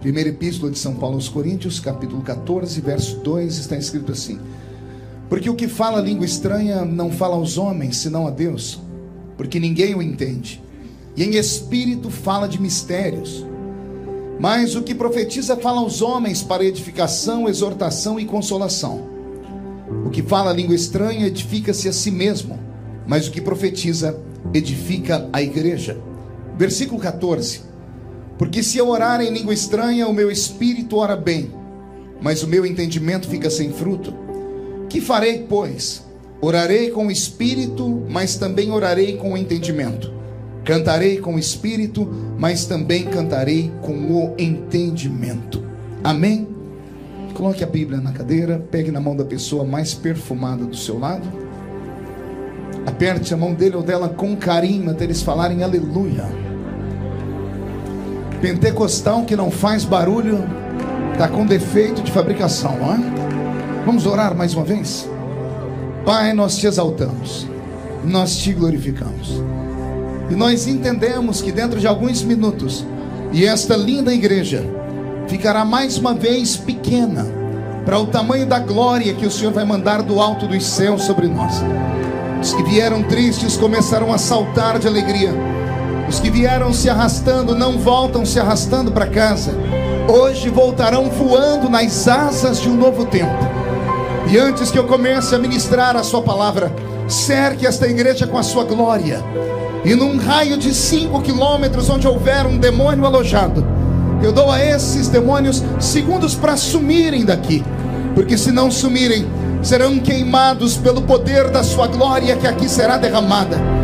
Primeira Epístola de São Paulo aos Coríntios, capítulo 14, verso 2, está escrito assim: Porque o que fala língua estranha não fala aos homens, senão a Deus, porque ninguém o entende. E em espírito fala de mistérios. Mas o que profetiza fala aos homens para edificação, exortação e consolação. O que fala língua estranha edifica-se a si mesmo, mas o que profetiza edifica a igreja. Versículo 14. Porque se eu orar em língua estranha, o meu espírito ora bem, mas o meu entendimento fica sem fruto. Que farei, pois? Orarei com o espírito, mas também orarei com o entendimento. Cantarei com o espírito, mas também cantarei com o entendimento. Amém? Coloque a Bíblia na cadeira, pegue na mão da pessoa mais perfumada do seu lado. Aperte a mão dele ou dela com carinho até eles falarem aleluia. Pentecostal que não faz barulho está com defeito de fabricação, não é? Vamos orar mais uma vez? Pai, nós te exaltamos, nós te glorificamos. E nós entendemos que dentro de alguns minutos, e esta linda igreja ficará mais uma vez pequena para o tamanho da glória que o Senhor vai mandar do alto dos céus sobre nós. Os que vieram tristes começarão a saltar de alegria os que vieram se arrastando não voltam se arrastando para casa. Hoje voltarão voando nas asas de um novo tempo. E antes que eu comece a ministrar a sua palavra, cerque esta igreja com a sua glória. E num raio de cinco quilômetros, onde houver um demônio alojado, eu dou a esses demônios segundos para sumirem daqui. Porque se não sumirem, serão queimados pelo poder da sua glória que aqui será derramada.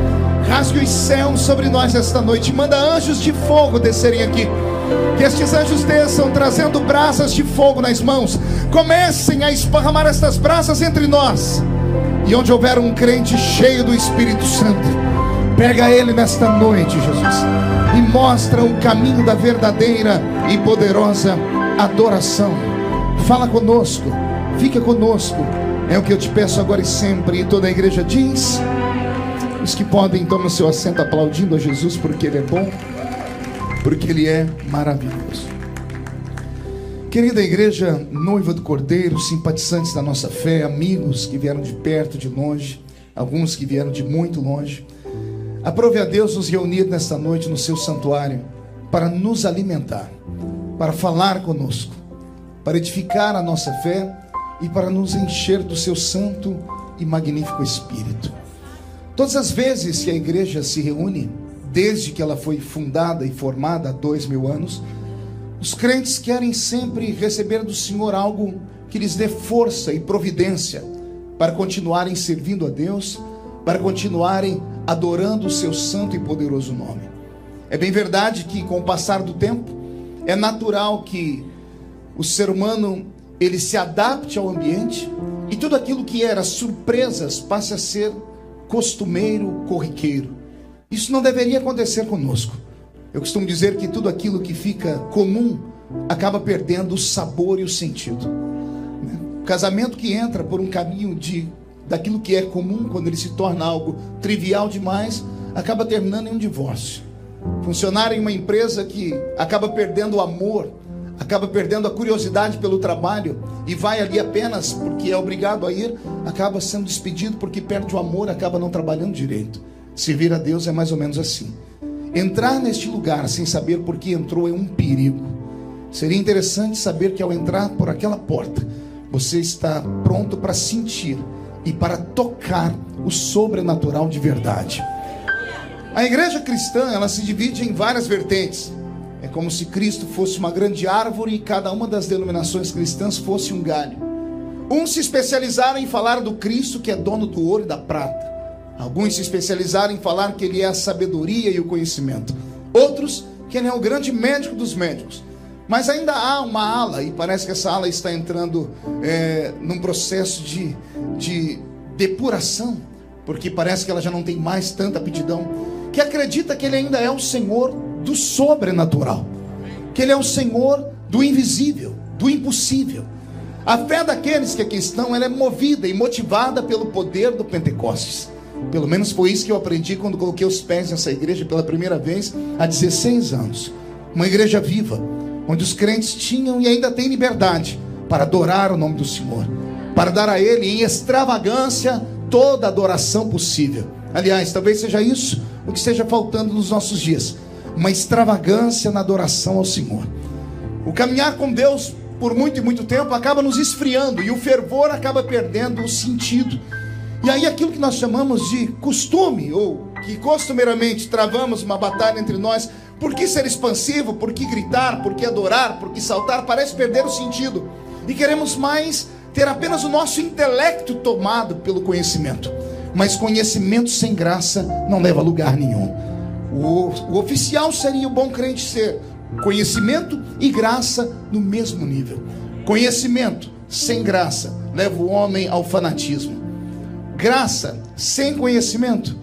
Rasgue os céus sobre nós esta noite. Manda anjos de fogo descerem aqui. Que estes anjos desçam trazendo brasas de fogo nas mãos. Comecem a esparramar estas brasas entre nós. E onde houver um crente cheio do Espírito Santo, pega ele nesta noite, Jesus, e mostra o caminho da verdadeira e poderosa adoração. Fala conosco, fica conosco. É o que eu te peço agora e sempre. E toda a igreja diz. Os que podem, tomem seu assento aplaudindo a Jesus porque Ele é bom, porque Ele é maravilhoso. Querida igreja, noiva do Cordeiro, simpatizantes da nossa fé, amigos que vieram de perto, de longe, alguns que vieram de muito longe, aprove a Deus nos reunir nesta noite no seu santuário para nos alimentar, para falar conosco, para edificar a nossa fé e para nos encher do seu santo e magnífico Espírito. Todas as vezes que a igreja se reúne, desde que ela foi fundada e formada há dois mil anos, os crentes querem sempre receber do Senhor algo que lhes dê força e providência para continuarem servindo a Deus, para continuarem adorando o seu santo e poderoso nome. É bem verdade que com o passar do tempo é natural que o ser humano ele se adapte ao ambiente e tudo aquilo que era surpresas passe a ser costumeiro, corriqueiro. Isso não deveria acontecer conosco. Eu costumo dizer que tudo aquilo que fica comum acaba perdendo o sabor e o sentido. O casamento que entra por um caminho de daquilo que é comum, quando ele se torna algo trivial demais, acaba terminando em um divórcio. Funcionar em uma empresa que acaba perdendo o amor acaba perdendo a curiosidade pelo trabalho e vai ali apenas porque é obrigado a ir, acaba sendo despedido porque perde o amor, acaba não trabalhando direito. Servir a Deus é mais ou menos assim. Entrar neste lugar sem saber por que entrou é um perigo. Seria interessante saber que ao entrar por aquela porta, você está pronto para sentir e para tocar o sobrenatural de verdade. A igreja cristã, ela se divide em várias vertentes. Como se Cristo fosse uma grande árvore e cada uma das denominações cristãs fosse um galho. Uns se especializaram em falar do Cristo que é dono do ouro e da prata. Alguns se especializaram em falar que ele é a sabedoria e o conhecimento. Outros que ele é o grande médico dos médicos. Mas ainda há uma ala, e parece que essa ala está entrando é, num processo de, de depuração, porque parece que ela já não tem mais tanta aptidão, que acredita que ele ainda é o Senhor do sobrenatural, que Ele é o Senhor do invisível, do impossível. A fé daqueles que aqui estão, ela é movida e motivada pelo poder do Pentecostes. Pelo menos foi isso que eu aprendi quando coloquei os pés nessa igreja pela primeira vez há 16 anos. Uma igreja viva, onde os crentes tinham e ainda têm liberdade para adorar o nome do Senhor, para dar a Ele em extravagância toda adoração possível. Aliás, talvez seja isso o que esteja faltando nos nossos dias uma extravagância na adoração ao Senhor. O caminhar com Deus por muito e muito tempo acaba nos esfriando e o fervor acaba perdendo o sentido. E aí aquilo que nós chamamos de costume, ou que costumeiramente travamos uma batalha entre nós, por que ser expansivo, por que gritar, por que adorar, por que saltar, parece perder o sentido. E queremos mais ter apenas o nosso intelecto tomado pelo conhecimento. Mas conhecimento sem graça não leva a lugar nenhum. O, o oficial seria o bom crente ser conhecimento e graça no mesmo nível. Conhecimento sem graça leva o homem ao fanatismo. Graça sem conhecimento,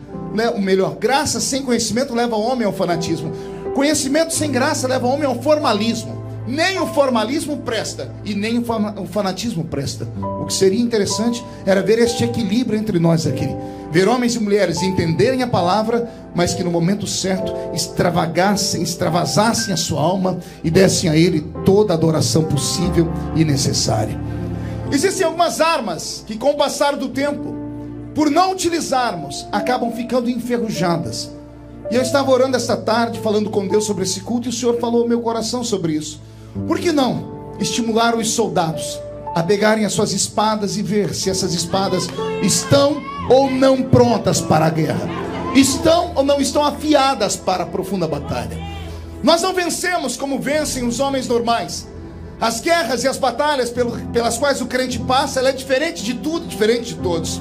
o melhor, graça sem conhecimento leva o homem ao fanatismo. Conhecimento sem graça leva o homem ao formalismo. Nem o formalismo presta e nem o fanatismo presta. O que seria interessante era ver este equilíbrio entre nós aqui. Ver homens e mulheres entenderem a palavra, mas que no momento certo extravagassem, extravasassem a sua alma e dessem a Ele toda a adoração possível e necessária. Existem algumas armas que, com o passar do tempo, por não utilizarmos, acabam ficando enferrujadas. E eu estava orando esta tarde, falando com Deus sobre esse culto, e o Senhor falou ao meu coração sobre isso. Por que não estimular os soldados a pegarem as suas espadas e ver se essas espadas estão ou não prontas para a guerra? Estão ou não estão afiadas para a profunda batalha? Nós não vencemos como vencem os homens normais. As guerras e as batalhas pelas quais o crente passa, ela é diferente de tudo, diferente de todos.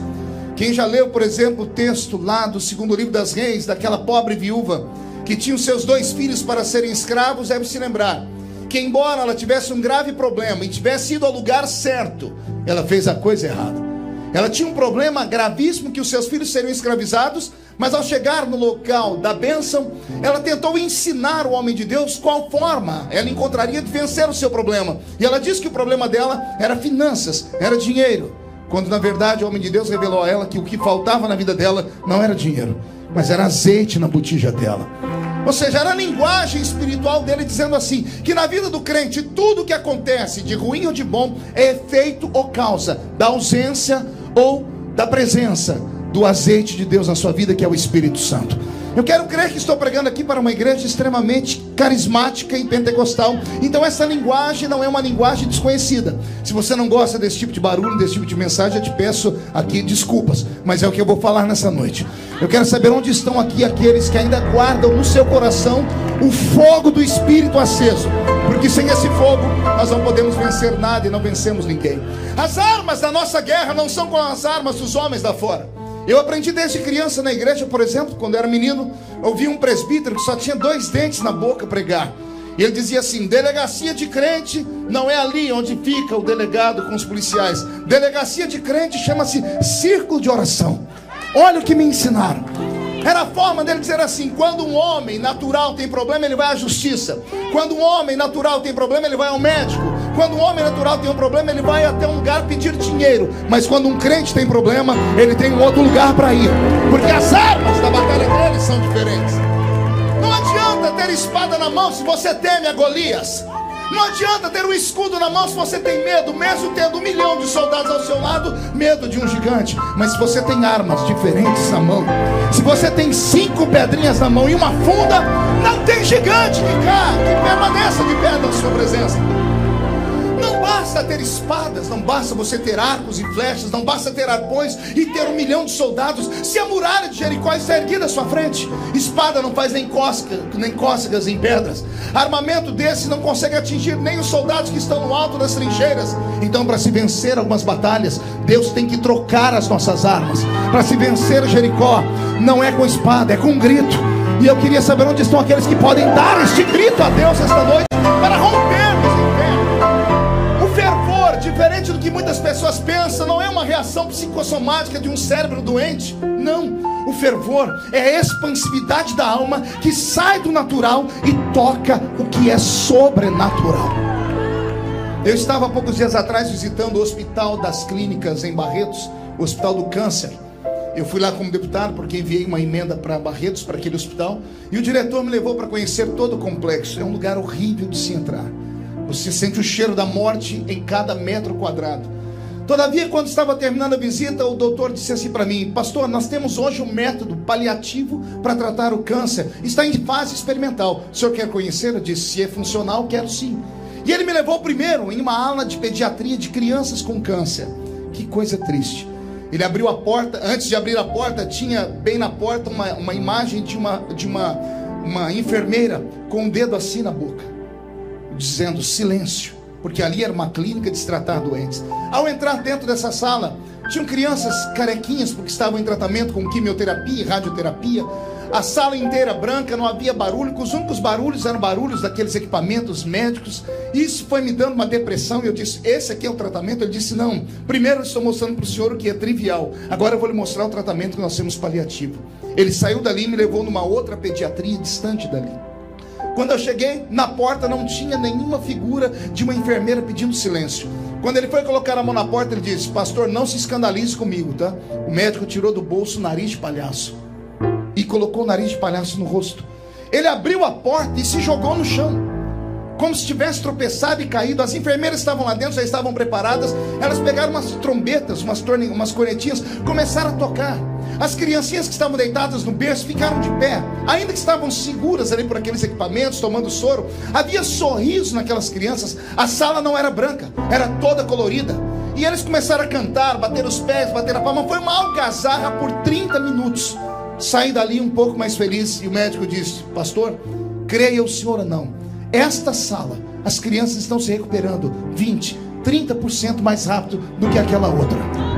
Quem já leu, por exemplo, o texto lá do segundo livro das reis, daquela pobre viúva que tinha os seus dois filhos para serem escravos, deve se lembrar que embora ela tivesse um grave problema e tivesse ido ao lugar certo, ela fez a coisa errada. Ela tinha um problema gravíssimo que os seus filhos seriam escravizados, mas ao chegar no local da bênção, ela tentou ensinar o homem de Deus qual forma ela encontraria de vencer o seu problema. E ela disse que o problema dela era finanças, era dinheiro. Quando na verdade o homem de Deus revelou a ela que o que faltava na vida dela não era dinheiro, mas era azeite na botija dela. Ou seja, era a linguagem espiritual dele dizendo assim: que na vida do crente, tudo que acontece, de ruim ou de bom, é efeito ou causa da ausência ou da presença do azeite de Deus na sua vida, que é o Espírito Santo. Eu quero crer que estou pregando aqui para uma igreja extremamente carismática e pentecostal. Então essa linguagem não é uma linguagem desconhecida. Se você não gosta desse tipo de barulho, desse tipo de mensagem, eu te peço aqui desculpas, mas é o que eu vou falar nessa noite. Eu quero saber onde estão aqui aqueles que ainda guardam no seu coração o fogo do espírito aceso. Porque sem esse fogo nós não podemos vencer nada e não vencemos ninguém. As armas da nossa guerra não são como as armas dos homens da fora. Eu aprendi desde criança na igreja, por exemplo, quando era menino, ouvi um presbítero que só tinha dois dentes na boca pregar. E ele dizia assim: delegacia de crente não é ali onde fica o delegado com os policiais. Delegacia de crente chama-se círculo de oração. Olha o que me ensinaram. Era a forma dele dizer assim: quando um homem natural tem problema, ele vai à justiça. Quando um homem natural tem problema, ele vai ao médico. Quando um homem natural tem um problema, ele vai até um lugar pedir dinheiro. Mas quando um crente tem problema, ele tem um outro lugar para ir. Porque as armas da batalha dele são diferentes. Não adianta ter espada na mão se você teme a Golias. Não adianta ter um escudo na mão se você tem medo, mesmo tendo um milhão de soldados ao seu lado, medo de um gigante. Mas se você tem armas diferentes na mão, se você tem cinco pedrinhas na mão e uma funda, não tem gigante que, cá, que permaneça de pé na sua presença basta ter espadas, não basta você ter arcos e flechas, não basta ter arpões e ter um milhão de soldados. Se a muralha de Jericó está erguida à sua frente, espada não faz nem, cosca, nem cócegas em pedras. Armamento desse não consegue atingir nem os soldados que estão no alto das trincheiras. Então, para se vencer algumas batalhas, Deus tem que trocar as nossas armas. Para se vencer Jericó, não é com espada, é com grito. E eu queria saber onde estão aqueles que podem dar este grito a Deus esta noite para romper muitas pessoas pensam, não é uma reação psicossomática de um cérebro doente. Não. O fervor é a expansividade da alma que sai do natural e toca o que é sobrenatural. Eu estava há poucos dias atrás visitando o Hospital das Clínicas em Barretos, o Hospital do Câncer. Eu fui lá como deputado porque enviei uma emenda para Barretos, para aquele hospital, e o diretor me levou para conhecer todo o complexo. É um lugar horrível de se entrar. Você sente o cheiro da morte em cada metro quadrado. Todavia, quando estava terminando a visita, o doutor disse assim para mim: Pastor, nós temos hoje um método paliativo para tratar o câncer. Está em fase experimental. O senhor quer conhecer? Eu disse: Se é funcional, quero sim. E ele me levou primeiro em uma aula de pediatria de crianças com câncer. Que coisa triste. Ele abriu a porta, antes de abrir a porta, tinha bem na porta uma, uma imagem de, uma, de uma, uma enfermeira com o um dedo assim na boca, dizendo silêncio, porque ali era uma clínica de se tratar doentes. Ao entrar dentro dessa sala, tinham crianças carequinhas, porque estavam em tratamento com quimioterapia e radioterapia a sala inteira branca, não havia barulho, os únicos barulhos eram barulhos daqueles equipamentos médicos. Isso foi me dando uma depressão. E eu disse: Esse aqui é o tratamento? Ele disse: Não, primeiro eu estou mostrando para o senhor o que é trivial, agora eu vou lhe mostrar o tratamento que nós temos paliativo. Ele saiu dali e me levou numa outra pediatria distante dali. Quando eu cheguei, na porta não tinha nenhuma figura de uma enfermeira pedindo silêncio. Quando ele foi colocar a mão na porta, ele disse: Pastor, não se escandalize comigo, tá? O médico tirou do bolso o nariz de palhaço e colocou o nariz de palhaço no rosto. Ele abriu a porta e se jogou no chão, como se tivesse tropeçado e caído. As enfermeiras estavam lá dentro, já estavam preparadas. Elas pegaram umas trombetas, umas, torne... umas cornetinhas, começaram a tocar. As criancinhas que estavam deitadas no berço ficaram de pé, ainda que estavam seguras ali por aqueles equipamentos, tomando soro. Havia sorriso naquelas crianças. A sala não era branca, era toda colorida. E eles começaram a cantar, bater os pés, bater a palma. Foi uma algazarra por 30 minutos. Saí dali um pouco mais feliz e o médico disse: Pastor, creia o senhor ou não, esta sala, as crianças estão se recuperando 20, 30% mais rápido do que aquela outra.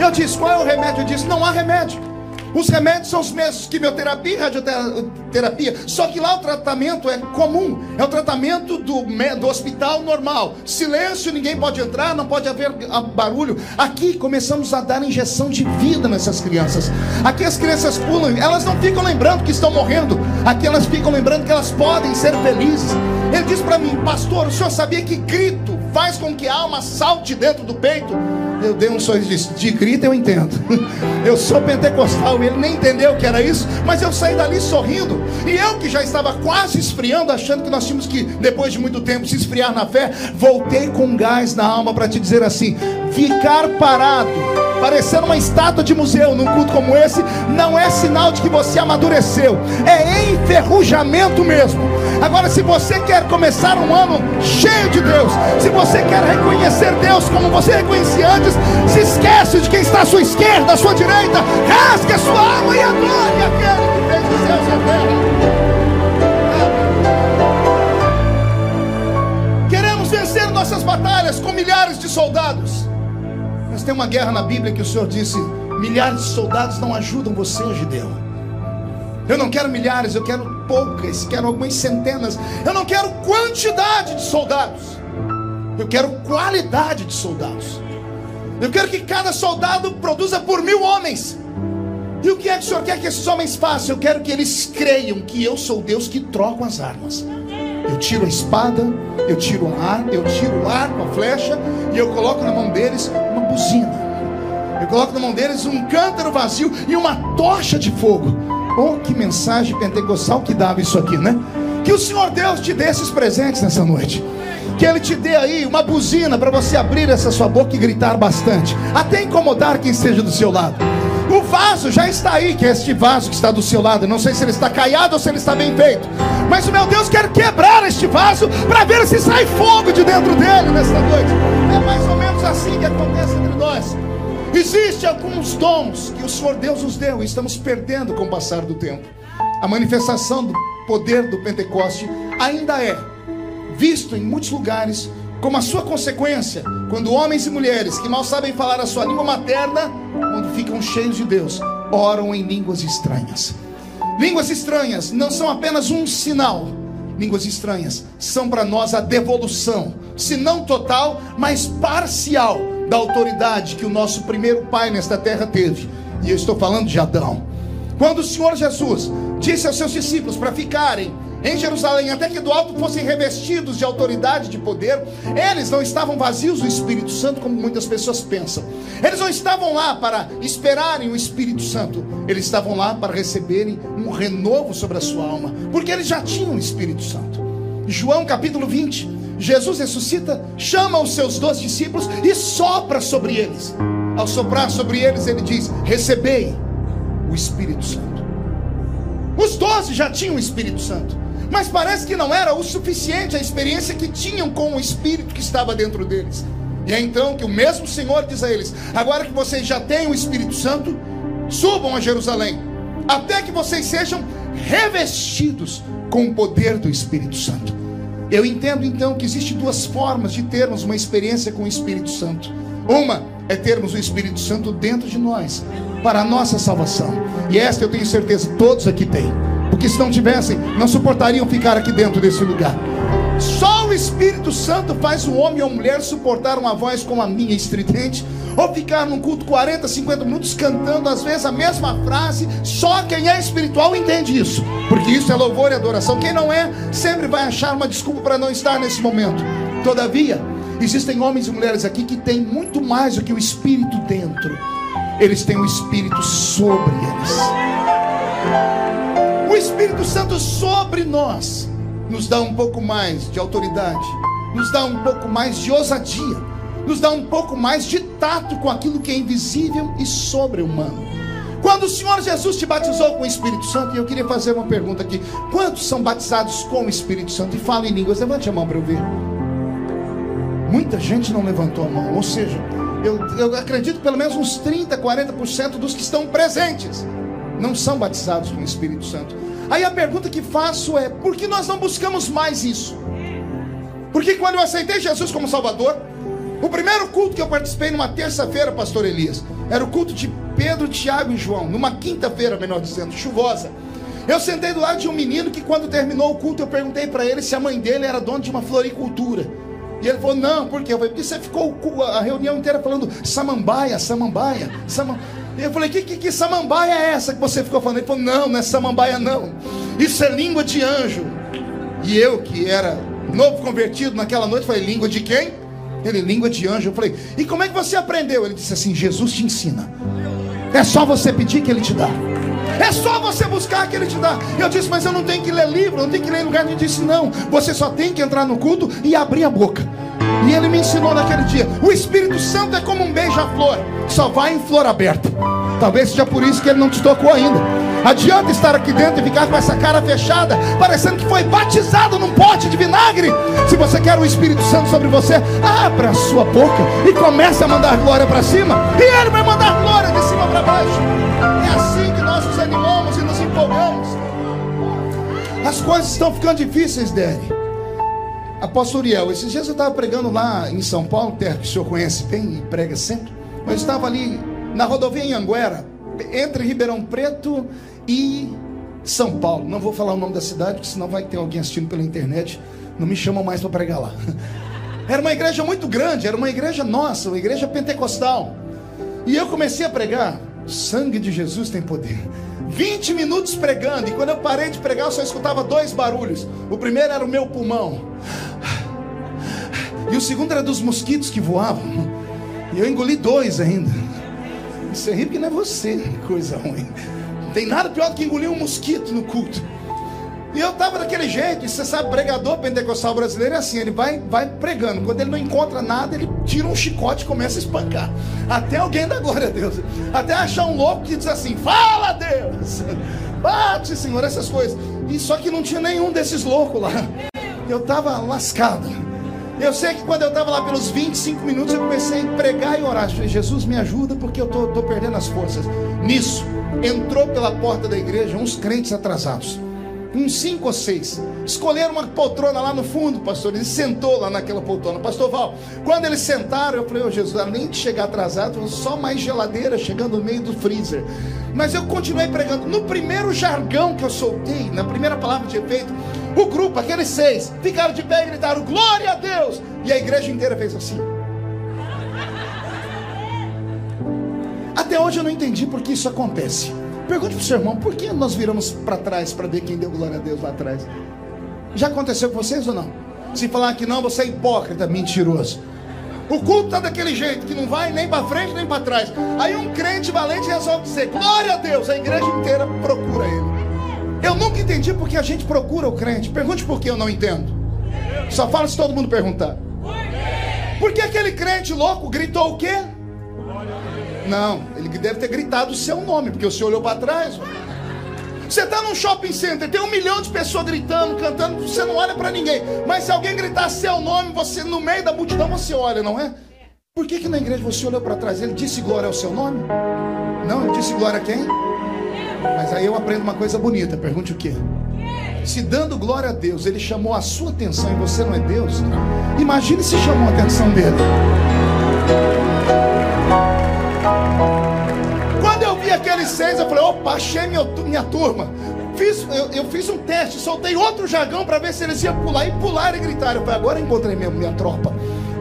Eu disse: Qual é o remédio? Eu disse: Não há remédio. Os remédios são os mesmos, quimioterapia e radioterapia. Só que lá o tratamento é comum, é o tratamento do, do hospital normal. Silêncio, ninguém pode entrar, não pode haver barulho. Aqui começamos a dar injeção de vida nessas crianças. Aqui as crianças pulam, elas não ficam lembrando que estão morrendo. Aqui elas ficam lembrando que elas podem ser felizes. Ele diz para mim, pastor, o senhor sabia que grito faz com que a alma salte dentro do peito? Eu dei um sorriso e disse: De grito eu entendo. Eu sou pentecostal. Ele nem entendeu que era isso. Mas eu saí dali sorrindo. E eu que já estava quase esfriando, achando que nós tínhamos que, depois de muito tempo, se esfriar na fé, voltei com gás na alma para te dizer assim: ficar parado parecendo uma estátua de museu num culto como esse, não é sinal de que você amadureceu, é enferrujamento mesmo. Agora, se você quer começar um ano cheio de Deus, se você quer reconhecer Deus como você reconhecia antes, se esquece de quem está à sua esquerda, à sua direita, rasgue a sua alma e adore aquele que fez os céus e a terra. Queremos vencer nossas batalhas com milhares de soldados. Tem uma guerra na Bíblia que o Senhor disse: milhares de soldados não ajudam você, Gideão. Eu não quero milhares, eu quero poucas, quero algumas centenas. Eu não quero quantidade de soldados. Eu quero qualidade de soldados. Eu quero que cada soldado produza por mil homens. E o que é que o Senhor quer que esses homens façam? Eu quero que eles creiam que eu sou Deus que troca as armas. Eu tiro a espada, eu tiro a arma, eu tiro o arco, a flecha, e eu coloco na mão deles buzina. Eu coloco na mão deles um cântaro vazio e uma tocha de fogo. Oh, que mensagem pentecostal que dava isso aqui, né? Que o Senhor Deus te dê esses presentes nessa noite. Que Ele te dê aí uma buzina para você abrir essa sua boca e gritar bastante, até incomodar quem esteja do seu lado. O vaso já está aí, que é este vaso que está do seu lado. Não sei se ele está caiado ou se ele está bem feito. Mas o meu Deus quer quebrar este vaso para ver se sai fogo de dentro dele nesta noite. É mais ou assim que acontece entre nós. Existem alguns dons que o Senhor Deus nos deu e estamos perdendo com o passar do tempo. A manifestação do poder do Pentecoste ainda é visto em muitos lugares como a sua consequência, quando homens e mulheres que mal sabem falar a sua língua materna, quando ficam cheios de Deus, oram em línguas estranhas. Línguas estranhas não são apenas um sinal, línguas estranhas são para nós a devolução, se não total, mas parcial, da autoridade que o nosso primeiro pai nesta terra teve. E eu estou falando de Adão. Quando o Senhor Jesus disse aos seus discípulos para ficarem em Jerusalém, até que do alto fossem revestidos de autoridade, de poder, eles não estavam vazios do Espírito Santo, como muitas pessoas pensam. Eles não estavam lá para esperarem o Espírito Santo, eles estavam lá para receberem um renovo sobre a sua alma, porque eles já tinham o Espírito Santo. João capítulo 20, Jesus ressuscita, chama os seus dois discípulos e sopra sobre eles. Ao soprar sobre eles, ele diz: Recebei o Espírito Santo. Os doze já tinham o Espírito Santo, mas parece que não era o suficiente a experiência que tinham com o Espírito que estava dentro deles. E é então que o mesmo Senhor diz a eles: Agora que vocês já têm o Espírito Santo, subam a Jerusalém, até que vocês sejam revestidos com o poder do Espírito Santo. Eu entendo então que existem duas formas de termos uma experiência com o Espírito Santo. Uma é termos o Espírito Santo dentro de nós, para a nossa salvação. E esta eu tenho certeza todos aqui têm. Porque se não tivessem, não suportariam ficar aqui dentro desse lugar. Só o Espírito Santo faz o homem ou a mulher suportar uma voz como a minha estridente, ou ficar num culto 40, 50 minutos cantando às vezes a mesma frase. Só quem é espiritual entende isso, porque isso é louvor e adoração. Quem não é, sempre vai achar uma desculpa para não estar nesse momento. Todavia, existem homens e mulheres aqui que têm muito mais do que o Espírito dentro, eles têm o Espírito sobre eles. Espírito Santo sobre nós nos dá um pouco mais de autoridade, nos dá um pouco mais de ousadia, nos dá um pouco mais de tato com aquilo que é invisível e sobre-humano. Quando o Senhor Jesus te batizou com o Espírito Santo, e eu queria fazer uma pergunta aqui: quantos são batizados com o Espírito Santo e falam em línguas? Levante a mão para eu ver. Muita gente não levantou a mão, ou seja, eu, eu acredito pelo menos uns 30, 40% dos que estão presentes não são batizados com o Espírito Santo. Aí a pergunta que faço é: por que nós não buscamos mais isso? Porque quando eu aceitei Jesus como Salvador, o primeiro culto que eu participei numa terça-feira, pastor Elias, era o culto de Pedro, Tiago e João, numa quinta-feira, melhor dizendo, chuvosa. Eu sentei do lado de um menino que quando terminou o culto eu perguntei para ele se a mãe dele era dona de uma floricultura. E ele falou: "Não, por quê?" Eu falei: "Porque você ficou a reunião inteira falando samambaia, samambaia, samambaia. Eu falei: que, que, que samambaia é essa que você ficou falando? Ele falou: Não, não é samambaia, não. Isso é língua de anjo. E eu, que era novo convertido naquela noite, falei: Língua de quem? Ele, língua de anjo. Eu falei: E como é que você aprendeu? Ele disse assim: Jesus te ensina. É só você pedir que ele te dá. É só você buscar que ele te dá. Eu disse, mas eu não tenho que ler livro, não tenho que ler em lugar. Ele disse, não. Você só tem que entrar no culto e abrir a boca. E ele me ensinou naquele dia: o Espírito Santo é como um beija-flor, só vai em flor aberta. Talvez seja por isso que ele não te tocou ainda. Adianta estar aqui dentro e ficar com essa cara fechada, parecendo que foi batizado num pote de vinagre. Se você quer o Espírito Santo sobre você, abra a sua boca e comece a mandar glória para cima, e ele vai mandar glória de cima para baixo. É assim que nós nos animamos e nos empolgamos. As coisas estão ficando difíceis, Dele. Apóstolo Uriel, esses dias eu estava pregando lá em São Paulo, terra que o senhor conhece bem e prega sempre, mas eu estava ali na rodovia em Anguera, entre Ribeirão Preto e São Paulo. Não vou falar o nome da cidade, porque senão vai ter alguém assistindo pela internet. Não me chamam mais para pregar lá. Era uma igreja muito grande, era uma igreja nossa, uma igreja pentecostal. E eu comecei a pregar. Sangue de Jesus tem poder. 20 minutos pregando, e quando eu parei de pregar, eu só escutava dois barulhos. O primeiro era o meu pulmão, e o segundo era dos mosquitos que voavam. E eu engoli dois ainda. Você ri porque não é você, coisa ruim. Não tem nada pior do que engolir um mosquito no culto. E eu estava daquele jeito, e você sabe, pregador pentecostal brasileiro é assim, ele vai, vai pregando. Quando ele não encontra nada, ele tira um chicote e começa a espancar. Até alguém dá glória a Deus. Até achar um louco que diz assim, fala Deus! Bate, Senhor, essas coisas. E só que não tinha nenhum desses loucos lá. Eu estava lascado. Eu sei que quando eu estava lá pelos 25 minutos, eu comecei a pregar e orar. Falei, Jesus, me ajuda porque eu estou perdendo as forças. Nisso, entrou pela porta da igreja uns crentes atrasados. Uns cinco ou seis. Escolheram uma poltrona lá no fundo, pastor. Ele sentou lá naquela poltrona. Pastor Val, quando eles sentaram, eu falei, oh, Jesus, além de chegar atrasado, só mais geladeira chegando no meio do freezer. Mas eu continuei pregando. No primeiro jargão que eu soltei, na primeira palavra de efeito, o grupo, aqueles seis, ficaram de pé e gritaram: Glória a Deus! E a igreja inteira fez assim. Até hoje eu não entendi por que isso acontece. Pergunte para o seu irmão: por que nós viramos para trás para ver quem deu glória a Deus lá atrás? Já aconteceu com vocês ou não? Se falar que não, você é hipócrita, mentiroso. O culto está daquele jeito, que não vai nem para frente nem para trás. Aí um crente valente resolve dizer: Glória a Deus, a igreja inteira procura ele. Eu nunca entendi porque a gente procura o crente. Pergunte por que eu não entendo. Só fala se todo mundo perguntar. Porque aquele crente louco gritou o quê? Não, ele deve ter gritado o seu nome, porque você olhou para trás. Você está num shopping center, tem um milhão de pessoas gritando, cantando, você não olha para ninguém. Mas se alguém gritar seu nome, você no meio da multidão você olha, não é? Por que, que na igreja você olhou para trás? Ele disse glória ao seu nome? Não, ele disse glória a quem? Mas aí eu aprendo uma coisa bonita. Pergunte o quê? Se dando glória a Deus, ele chamou a sua atenção e você não é Deus, imagine se chamou a atenção dele. Aqueles seis, eu falei: opa, achei minha, minha turma. Fiz, eu, eu, fiz um teste, soltei outro jargão para ver se eles iam pular e pular e gritar. Eu falei: agora encontrei minha, minha tropa.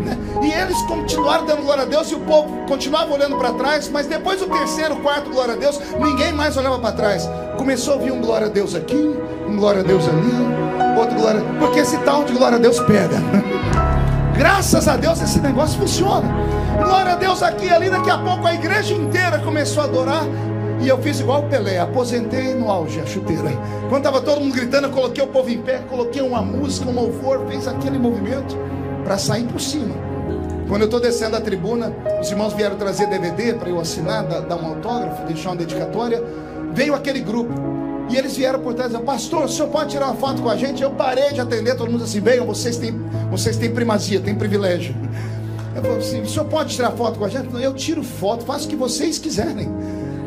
Né? E eles continuaram dando glória a Deus e o povo continuava olhando para trás, mas depois do terceiro, quarto glória a Deus, ninguém mais olhava para trás. Começou a vir um glória a Deus aqui, um glória a Deus ali, outro glória, porque esse tal de glória a Deus pega. Graças a Deus esse negócio funciona. Glória a Deus aqui ali, daqui a pouco a igreja inteira começou a adorar. E eu fiz igual o Pelé, aposentei no auge a chuteira. Quando estava todo mundo gritando, eu coloquei o povo em pé, coloquei uma música, um louvor, fez aquele movimento para sair por cima. Quando eu estou descendo a tribuna, os irmãos vieram trazer DVD para eu assinar, dar, dar um autógrafo, deixar uma dedicatória. Veio aquele grupo. E eles vieram por trás e disseram, pastor, o senhor pode tirar uma foto com a gente? Eu parei de atender, todo mundo assim, venham, vocês têm, vocês têm primazia, têm privilégio. Eu falei assim, o senhor pode tirar foto com a gente? Eu tiro foto, faço o que vocês quiserem.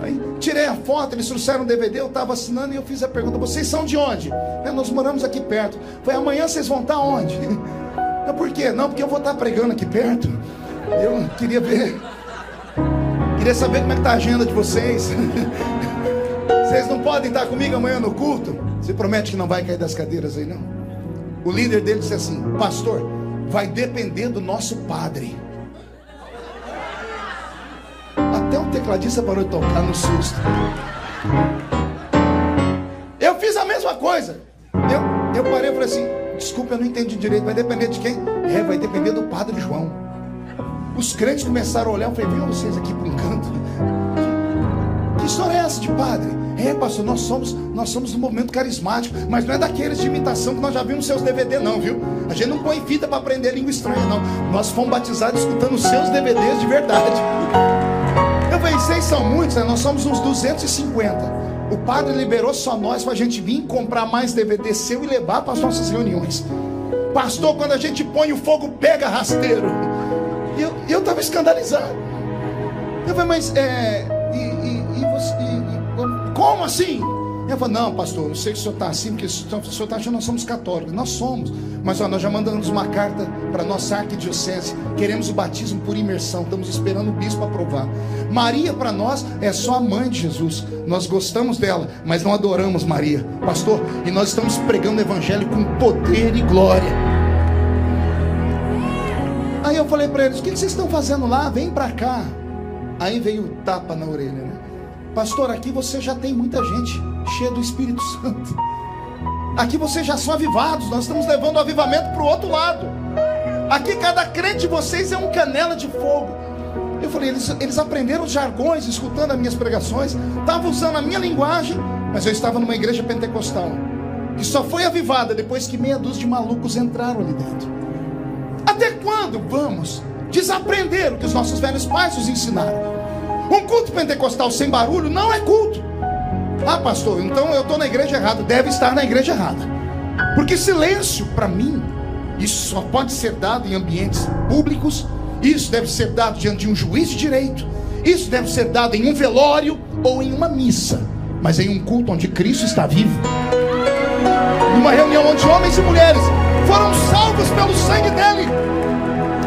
Aí tirei a foto, eles trouxeram um DVD, eu estava assinando e eu fiz a pergunta, vocês são de onde? É, nós moramos aqui perto. Foi amanhã vocês vão estar onde? Eu, por quê? Não, porque eu vou estar pregando aqui perto. Eu queria ver. Queria saber como é que está a agenda de vocês. Vocês não podem estar comigo amanhã no culto? Você promete que não vai cair das cadeiras aí, não? O líder dele disse assim: Pastor, vai depender do nosso padre. Até o tecladista parou de tocar no susto. Eu fiz a mesma coisa. Eu, eu parei e falei assim: Desculpa, eu não entendi direito. Vai depender de quem? É, vai depender do padre João. Os crentes começaram a olhar. Eu falei: Venham vocês aqui um canto. Que história é essa de padre? É, pastor, nós somos, nós somos um movimento carismático, mas não é daqueles de imitação que nós já vimos seus DVD, não, viu? A gente não põe fita para aprender língua estranha, não. Nós fomos batizados escutando seus DVDs de verdade. Eu falei, vocês são muitos, né? nós somos uns 250. O padre liberou só nós para a gente vir comprar mais DVD seu e levar para as nossas reuniões. Pastor, quando a gente põe o fogo, pega rasteiro. E eu estava escandalizado. Eu falei, mas é. Como assim? Eu falei, não, pastor, eu sei que o senhor está assim, porque o senhor está achando que nós somos católicos. Nós somos. Mas ó, nós já mandamos uma carta para nossa arquidiocese. Queremos o batismo por imersão. Estamos esperando o bispo aprovar. Maria, para nós, é só a mãe de Jesus. Nós gostamos dela, mas não adoramos Maria. Pastor, e nós estamos pregando o evangelho com poder e glória. Aí eu falei para eles: o que vocês estão fazendo lá? Vem para cá. Aí veio o tapa na orelha, né? Pastor, aqui você já tem muita gente cheia do Espírito Santo. Aqui vocês já são avivados. Nós estamos levando o avivamento para o outro lado. Aqui cada crente de vocês é um canela de fogo. Eu falei, eles, eles aprenderam os jargões, escutando as minhas pregações, estavam usando a minha linguagem, mas eu estava numa igreja pentecostal, que só foi avivada depois que meia dúzia de malucos entraram ali dentro. Até quando vamos desaprender o que os nossos velhos pais nos ensinaram? Um culto pentecostal sem barulho não é culto. Ah, pastor, então eu estou na igreja errada. Deve estar na igreja errada. Porque silêncio, para mim, isso só pode ser dado em ambientes públicos. Isso deve ser dado diante de um juiz de direito. Isso deve ser dado em um velório ou em uma missa. Mas em um culto onde Cristo está vivo. Numa reunião onde homens e mulheres foram salvos pelo sangue dele.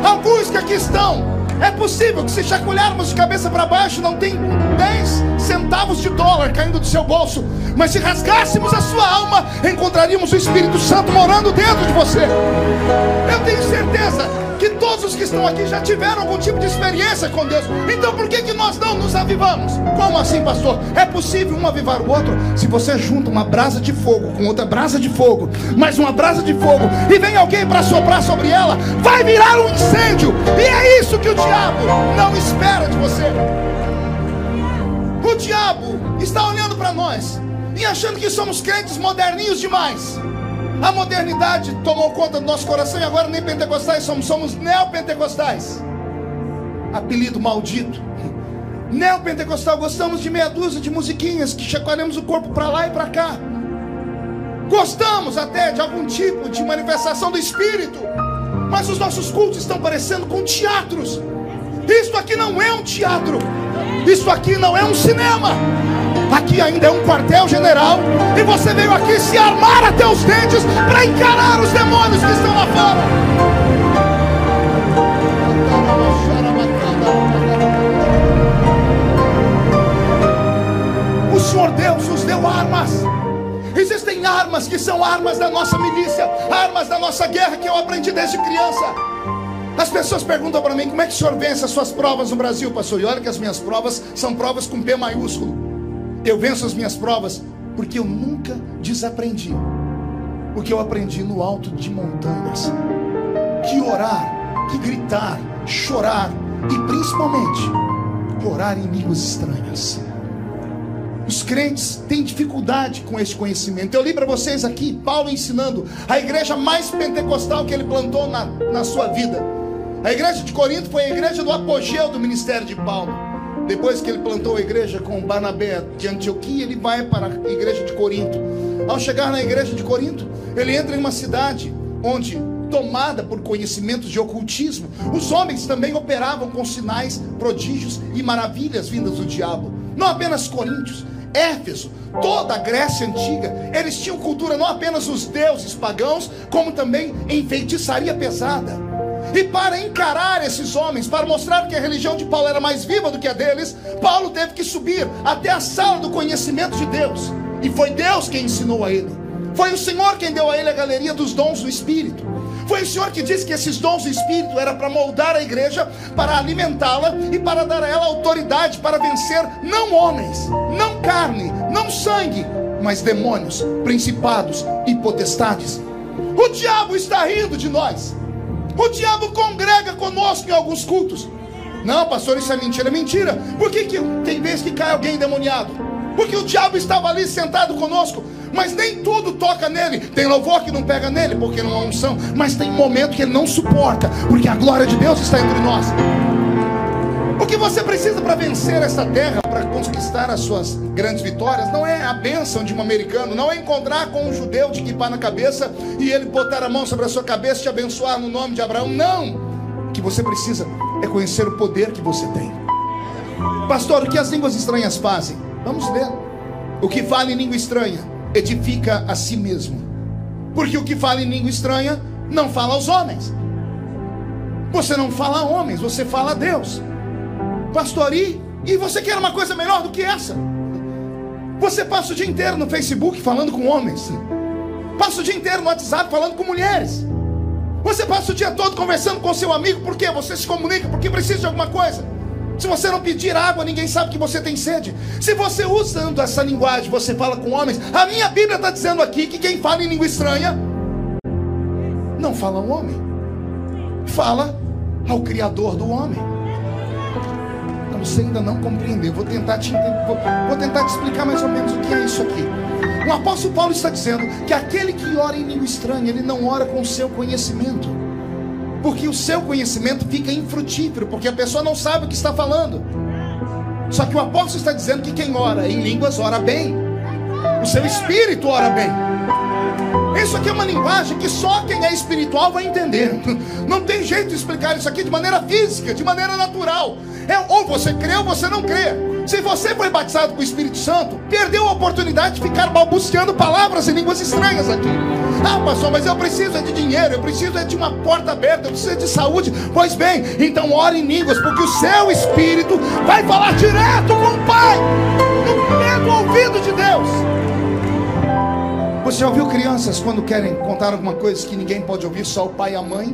Alguns que aqui estão é possível que se chacoalharmos de cabeça para baixo, não tem 10 centavos de dólar caindo do seu bolso, mas se rasgássemos a sua alma, encontraríamos o Espírito Santo morando dentro de você. Eu tenho certeza que todos os que estão aqui já tiveram algum tipo de experiência com Deus. Então por que, que nós não nos avivamos? Como assim, pastor? É possível um avivar o outro se você junta uma brasa de fogo com outra brasa de fogo, mais uma brasa de fogo, e vem alguém para soprar sobre ela, vai virar um incêndio. E é isso que o diabo não espera de você. O diabo está olhando para nós e achando que somos crentes moderninhos demais. A modernidade tomou conta do nosso coração e agora nem pentecostais somos, somos neopentecostais. Apelido maldito. Neopentecostal, gostamos de meia dúzia de musiquinhas que chacoalhamos o corpo para lá e para cá. Gostamos até de algum tipo de manifestação do Espírito, mas os nossos cultos estão parecendo com teatros. Isto aqui não é um teatro, isso aqui não é um cinema. Aqui ainda é um quartel-general. E você veio aqui se armar até os dentes para encarar os demônios que estão lá fora. O Senhor Deus nos deu armas. Existem armas que são armas da nossa milícia, armas da nossa guerra que eu aprendi desde criança. As pessoas perguntam para mim como é que o senhor vence as suas provas no Brasil, pastor. E olha que as minhas provas são provas com P maiúsculo. Eu venço as minhas provas porque eu nunca desaprendi o que eu aprendi no alto de montanhas. Que orar, que gritar, chorar e principalmente orar em línguas estranhas. Os crentes têm dificuldade com este conhecimento. Eu li para vocês aqui Paulo ensinando a igreja mais pentecostal que ele plantou na, na sua vida. A igreja de Corinto foi a igreja do apogeu do ministério de Paulo. Depois que ele plantou a igreja com Barnabé de Antioquia, ele vai para a igreja de Corinto. Ao chegar na igreja de Corinto, ele entra em uma cidade onde, tomada por conhecimentos de ocultismo, os homens também operavam com sinais, prodígios e maravilhas vindas do diabo. Não apenas coríntios, Éfeso, toda a Grécia antiga, eles tinham cultura não apenas dos deuses pagãos, como também em feitiçaria pesada. E para encarar esses homens, para mostrar que a religião de Paulo era mais viva do que a deles, Paulo teve que subir até a sala do conhecimento de Deus. E foi Deus quem ensinou a ele. Foi o Senhor quem deu a ele a galeria dos dons do Espírito. Foi o Senhor que disse que esses dons do Espírito era para moldar a igreja, para alimentá-la e para dar a ela autoridade para vencer não homens, não carne, não sangue, mas demônios, principados e potestades. O diabo está rindo de nós. O diabo congrega conosco em alguns cultos. Não, pastor, isso é mentira. É mentira. Por que, que tem vezes que cai alguém endemoniado? Porque o diabo estava ali sentado conosco, mas nem tudo toca nele. Tem louvor que não pega nele, porque não há unção, mas tem momento que ele não suporta, porque a glória de Deus está entre nós. O que você precisa para vencer essa terra, para conquistar as suas grandes vitórias, não é a bênção de um americano, não é encontrar com um judeu de equipar na cabeça e ele botar a mão sobre a sua cabeça e te abençoar no nome de Abraão. Não! O que você precisa é conhecer o poder que você tem. Pastor, o que as línguas estranhas fazem? Vamos ver. O que fala em língua estranha edifica a si mesmo. Porque o que fala em língua estranha não fala aos homens. Você não fala a homens, você fala a Deus pastor, e, você quer uma coisa melhor do que essa? Você passa o dia inteiro no Facebook falando com homens, passa o dia inteiro no WhatsApp falando com mulheres. Você passa o dia todo conversando com seu amigo, por quê? Você se comunica porque precisa de alguma coisa. Se você não pedir água, ninguém sabe que você tem sede. Se você usando essa linguagem, você fala com homens. A minha Bíblia está dizendo aqui que quem fala em língua estranha não fala ao homem, fala ao Criador do homem você ainda não compreendeu. Vou tentar te vou, vou tentar te explicar mais ou menos o que é isso aqui. O apóstolo Paulo está dizendo que aquele que ora em língua estranha, ele não ora com o seu conhecimento. Porque o seu conhecimento fica infrutífero, porque a pessoa não sabe o que está falando. Só que o apóstolo está dizendo que quem ora em línguas ora bem. O seu espírito ora bem. Isso aqui é uma linguagem que só quem é espiritual vai entender. Não tem jeito de explicar isso aqui de maneira física, de maneira natural. É, ou você crê ou você não crê. Se você foi batizado com o Espírito Santo, perdeu a oportunidade de ficar balbuciando palavras em línguas estranhas aqui. Ah, pastor, mas eu preciso é de dinheiro, eu preciso é de uma porta aberta, eu preciso de saúde. Pois bem, então ore em línguas, porque o seu Espírito vai falar direto com o Pai, no pé do ouvido de Deus. Você já ouviu crianças quando querem contar alguma coisa que ninguém pode ouvir, só o pai e a mãe?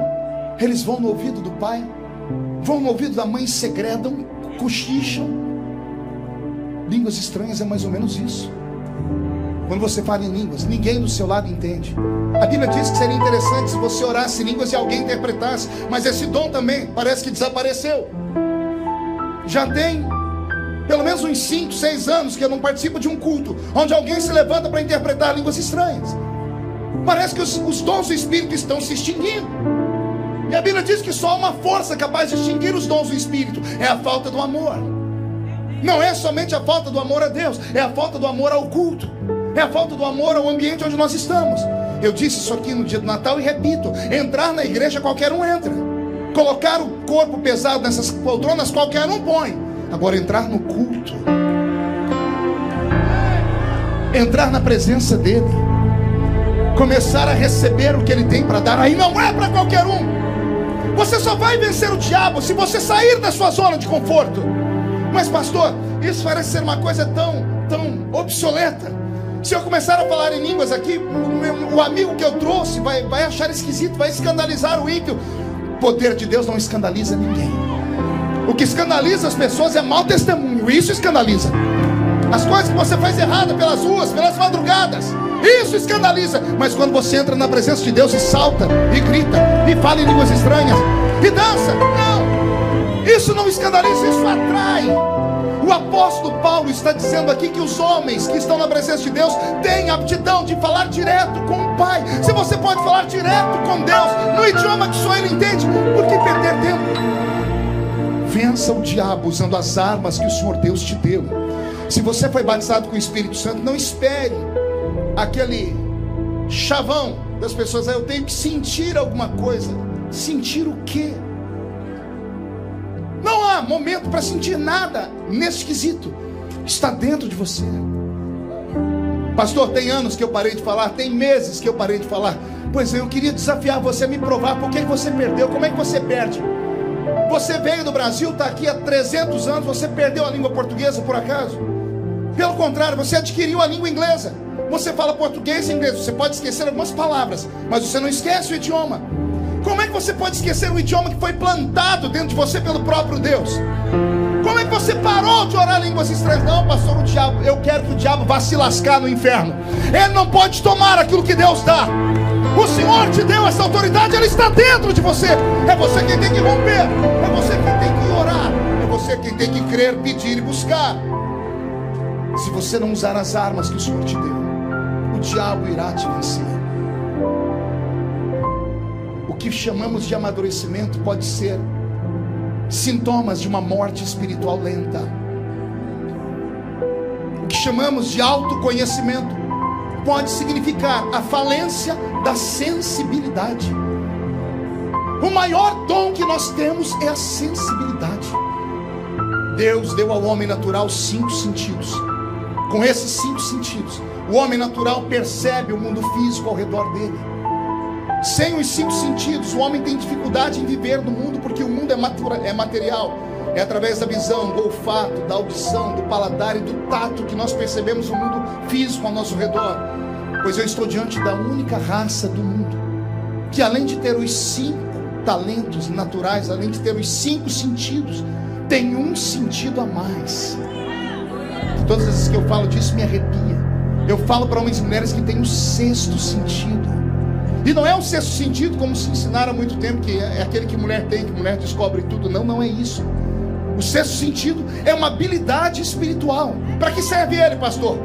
Eles vão no ouvido do pai vão no ouvido da mãe, segredam, cochicham. Línguas estranhas é mais ou menos isso. Quando você fala em línguas, ninguém do seu lado entende. A Bíblia diz que seria interessante se você orasse em línguas e alguém interpretasse, mas esse dom também parece que desapareceu. Já tem pelo menos uns 5, 6 anos que eu não participo de um culto onde alguém se levanta para interpretar línguas estranhas. Parece que os, os dons do Espírito estão se extinguindo. E a Bíblia diz que só uma força capaz de extinguir os dons do Espírito é a falta do amor. Não é somente a falta do amor a Deus, é a falta do amor ao culto, é a falta do amor ao ambiente onde nós estamos. Eu disse isso aqui no dia do Natal e repito: entrar na igreja qualquer um entra, colocar o corpo pesado nessas poltronas qualquer um põe. Agora, entrar no culto, entrar na presença dEle, começar a receber o que Ele tem para dar, aí não é para qualquer um. Você só vai vencer o diabo se você sair da sua zona de conforto. Mas, pastor, isso parece ser uma coisa tão, tão obsoleta. Se eu começar a falar em línguas aqui, o, meu, o amigo que eu trouxe vai, vai achar esquisito, vai escandalizar o ímpio. O poder de Deus não escandaliza ninguém. O que escandaliza as pessoas é mau testemunho. Isso escandaliza. As coisas que você faz errada pelas ruas, pelas madrugadas. Isso escandaliza. Mas quando você entra na presença de Deus e salta, e grita, e fala em línguas estranhas, e dança, não. Isso não escandaliza, isso atrai. O apóstolo Paulo está dizendo aqui que os homens que estão na presença de Deus têm aptidão de falar direto com o Pai. Se você pode falar direto com Deus, no idioma que só Ele entende, por que perder tempo? Vença o diabo usando as armas que o Senhor Deus te deu. Se você foi batizado com o Espírito Santo, não espere aquele chavão das pessoas. Ah, eu tenho que sentir alguma coisa. Sentir o quê? Não há momento para sentir nada nesse quesito. Está dentro de você. Pastor, tem anos que eu parei de falar, tem meses que eu parei de falar. Pois é, eu queria desafiar você a me provar por que você perdeu, como é que você perde. Você veio do Brasil, está aqui há 300 anos, você perdeu a língua portuguesa por acaso? Pelo contrário, você adquiriu a língua inglesa. Você fala português e inglês, você pode esquecer algumas palavras, mas você não esquece o idioma. Como é que você pode esquecer um idioma que foi plantado dentro de você pelo próprio Deus? Como é que você parou de orar línguas estranhas? Não, pastor, o diabo, eu quero que o diabo vá se lascar no inferno. Ele não pode tomar aquilo que Deus dá. O Senhor te deu essa autoridade, ela está dentro de você. É você quem tem que romper, é você quem tem que orar, é você quem tem que crer, pedir e buscar. Se você não usar as armas que o Senhor te deu, o diabo irá te vencer que chamamos de amadurecimento pode ser sintomas de uma morte espiritual lenta. O que chamamos de autoconhecimento pode significar a falência da sensibilidade. O maior dom que nós temos é a sensibilidade. Deus deu ao homem natural cinco sentidos. Com esses cinco sentidos, o homem natural percebe o mundo físico ao redor dele. Sem os cinco sentidos, o homem tem dificuldade em viver no mundo, porque o mundo é, é material. É através da visão, do olfato, da audição, do paladar e do tato que nós percebemos o mundo físico ao nosso redor. Pois eu estou diante da única raça do mundo que, além de ter os cinco talentos naturais, além de ter os cinco sentidos, tem um sentido a mais. Todas as vezes que eu falo disso, me arrepia. Eu falo para homens e mulheres que têm o sexto sentido. E não é um sexto sentido, como se ensinaram há muito tempo, que é aquele que mulher tem, que mulher descobre tudo. Não, não é isso. O sexto sentido é uma habilidade espiritual. Para que serve ele, pastor?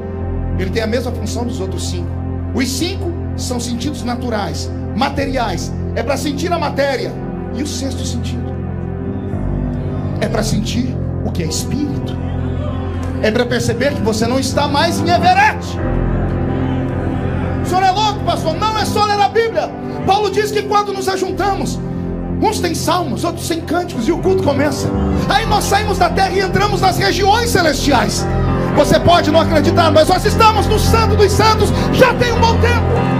Ele tem a mesma função dos outros cinco. Os cinco são sentidos naturais, materiais. É para sentir a matéria. E o sexto sentido é para sentir o que é espírito. É para perceber que você não está mais em Everett. O senhor é louco, pastor? Não é só ler a Bíblia. Paulo diz que quando nos ajuntamos, uns têm salmos, outros têm cânticos, e o culto começa. Aí nós saímos da terra e entramos nas regiões celestiais. Você pode não acreditar, mas nós estamos no Santo dos Santos já tem um bom tempo.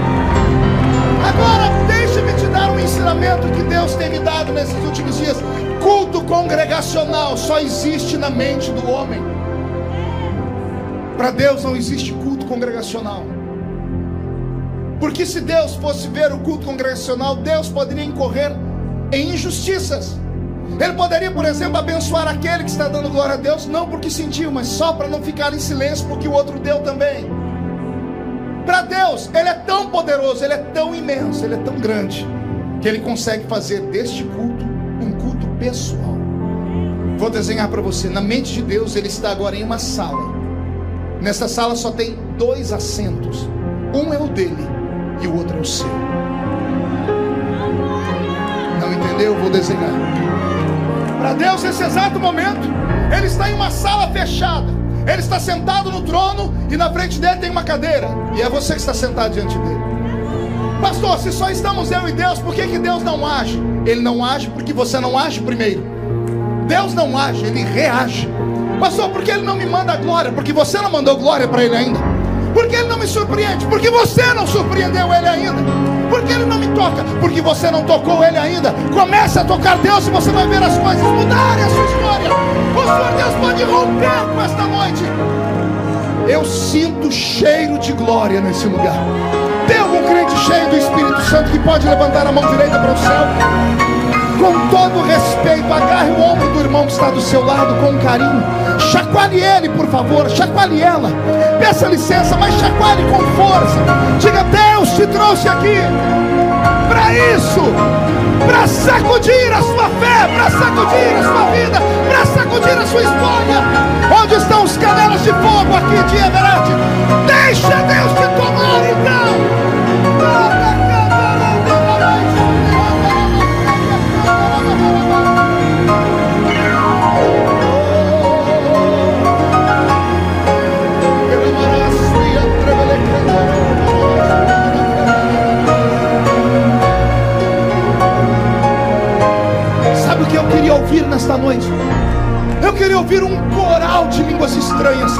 Agora, deixe-me te dar um ensinamento que Deus tem me dado nesses últimos dias. Culto congregacional só existe na mente do homem. Para Deus não existe culto congregacional. Porque se Deus fosse ver o culto congregacional, Deus poderia incorrer em injustiças. Ele poderia, por exemplo, abençoar aquele que está dando glória a Deus, não porque sentiu, mas só para não ficar em silêncio, porque o outro deu também. Para Deus, Ele é tão poderoso, Ele é tão imenso, Ele é tão grande, que Ele consegue fazer deste culto um culto pessoal. Vou desenhar para você. Na mente de Deus, Ele está agora em uma sala. Nessa sala só tem dois assentos. Um é o dele e o outro é o seu. Não entendeu? Vou desenhar. Para Deus, nesse exato momento, Ele está em uma sala fechada. Ele está sentado no trono e na frente dele tem uma cadeira. E é você que está sentado diante dele. Pastor, se só estamos eu e Deus, por que, que Deus não age? Ele não age porque você não age primeiro. Deus não age, ele reage. Pastor, por que ele não me manda glória? Porque você não mandou glória para ele ainda. Por que ele não me surpreende? Porque você não surpreendeu ele ainda. Por que ele não toca? Porque você não tocou ele ainda. Comece a tocar Deus e você vai ver as coisas mudarem a sua história. O Senhor Deus pode romper com esta noite. Eu sinto cheiro de glória nesse lugar. Tem algum crente cheio do Espírito Santo que pode levantar a mão direita para o céu? Com todo respeito, agarre o ombro do irmão que está do seu lado com carinho. Chacoalhe ele, por favor. Chacoalhe ela. Peça licença, mas chacoalhe com força. Diga: Deus te trouxe aqui isso, para sacudir a sua fé, para sacudir a sua vida, para sacudir a sua história. Onde estão os canelas de fogo aqui de Everett? Deixa Deus te tomar então. Nesta noite? Eu queria ouvir um coral de línguas estranhas.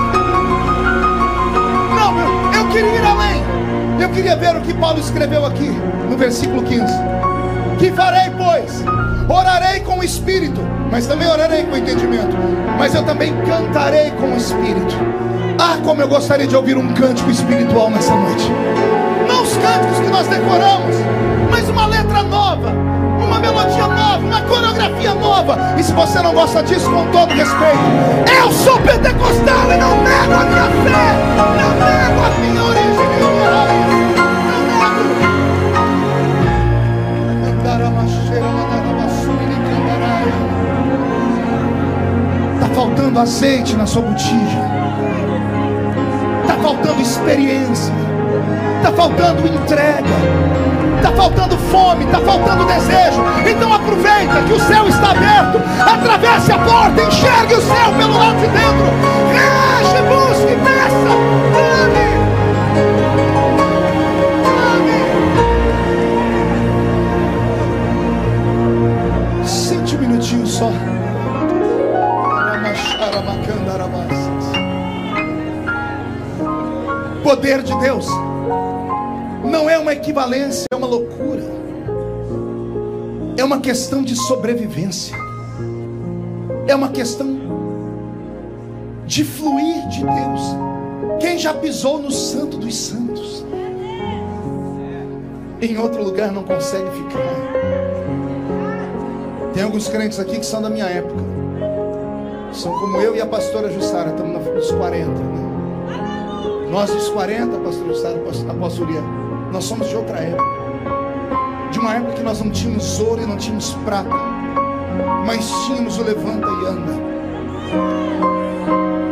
Não, eu, eu queria ir além. Eu queria ver o que Paulo escreveu aqui no versículo 15. Que farei, pois? Orarei com o espírito, mas também orarei com o entendimento. Mas eu também cantarei com o espírito. Ah, como eu gostaria de ouvir um cântico espiritual nessa noite. Não os cânticos que nós decoramos, mas uma letra nova, uma melodia uma coreografia nova. E se você não gosta disso, com todo respeito, eu sou pentecostal e não nego a minha fé, não nego a minha origem a minha raiz. Está faltando azeite na sua botija. Está faltando experiência. Está faltando entrega. Está faltando fome. Está faltando desejo. Então aproveita que o céu está aberto. Atravesse a porta. Enxergue o céu pelo lado de dentro. Reaja, busque, peça. Ame. Ame. Sente um só. Poder de Deus não é uma equivalência, é uma loucura. É uma questão de sobrevivência. É uma questão de fluir de Deus. Quem já pisou no Santo dos Santos? Em outro lugar não consegue ficar. Tem alguns crentes aqui que são da minha época. São como eu e a pastora Jussara, estamos nos 40. Né? Nós dos 40, pastor Jussara, apóstolo nós somos de outra época. De uma época que nós não tínhamos ouro e não tínhamos prata, mas tínhamos o levanta e anda.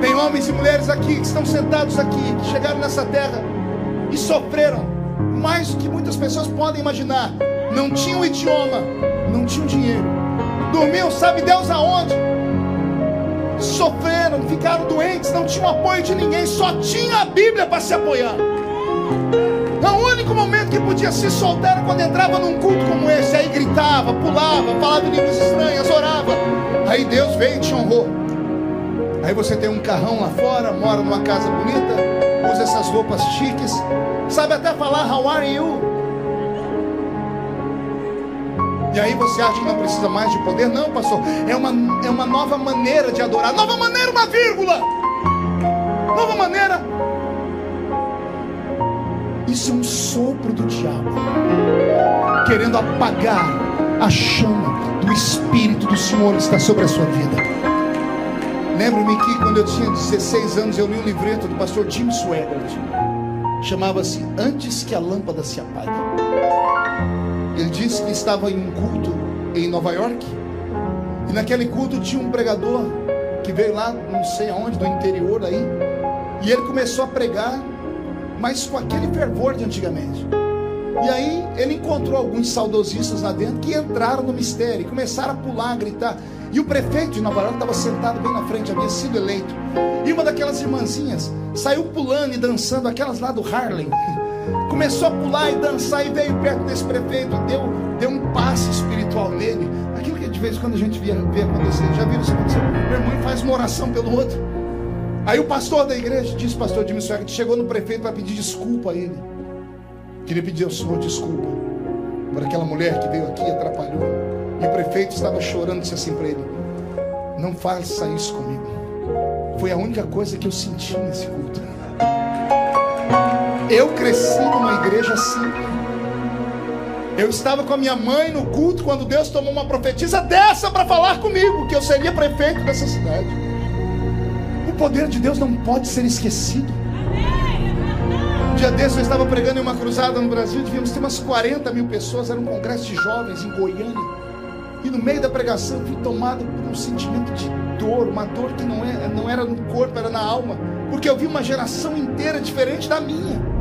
Tem homens e mulheres aqui que estão sentados aqui, que chegaram nessa terra e sofreram mais do que muitas pessoas podem imaginar. Não tinham idioma, não tinham dinheiro. Dormiam, sabe Deus aonde? Sofreram, ficaram doentes, não tinham apoio de ninguém, só tinha a Bíblia para se apoiar. O único momento que podia se soltar era quando entrava num culto como esse. Aí gritava, pulava, falava línguas estranhas, orava. Aí Deus veio e te honrou. Aí você tem um carrão lá fora, mora numa casa bonita, usa essas roupas chiques, sabe até falar How are you? E aí você acha que não precisa mais de poder? Não, pastor. É uma, é uma nova maneira de adorar. Nova maneira, uma vírgula. Nova maneira isso é um sopro do diabo, querendo apagar a chama do Espírito do Senhor que está sobre a sua vida. Lembro-me que quando eu tinha 16 anos, eu li um livreto do pastor Jim Swaggart. Chamava-se Antes que a Lâmpada se apague. Ele disse que estava em um culto em Nova York. E naquele culto tinha um pregador que veio lá, não sei aonde, do interior aí. E ele começou a pregar mas com aquele fervor de antigamente. E aí ele encontrou alguns saudosistas lá dentro que entraram no mistério e começaram a pular, a gritar. E o prefeito de Nova York estava sentado bem na frente, havia sido eleito. E uma daquelas irmãzinhas saiu pulando e dançando, aquelas lá do Harlem. Começou a pular e dançar e veio perto desse prefeito, deu, deu um passe espiritual nele. Aquilo que de vez em quando a gente via, via acontecer, já viram isso acontecer? Meu irmão faz uma oração pelo outro. Aí o pastor da igreja disse, pastor Jimmy Swagger, chegou no prefeito para pedir desculpa a ele. Queria pedir ao senhor desculpa por aquela mulher que veio aqui e atrapalhou. E o prefeito estava chorando disse assim para ele: Não faça isso comigo. Foi a única coisa que eu senti nesse culto. Eu cresci numa igreja assim. Eu estava com a minha mãe no culto quando Deus tomou uma profetisa dessa para falar comigo que eu seria prefeito dessa cidade. O poder de Deus não pode ser esquecido. Um dia desse eu estava pregando em uma cruzada no Brasil, devíamos ter umas 40 mil pessoas, era um congresso de jovens em Goiânia. E no meio da pregação eu fui tomado por um sentimento de dor, uma dor que não, é, não era no corpo, era na alma, porque eu vi uma geração inteira diferente da minha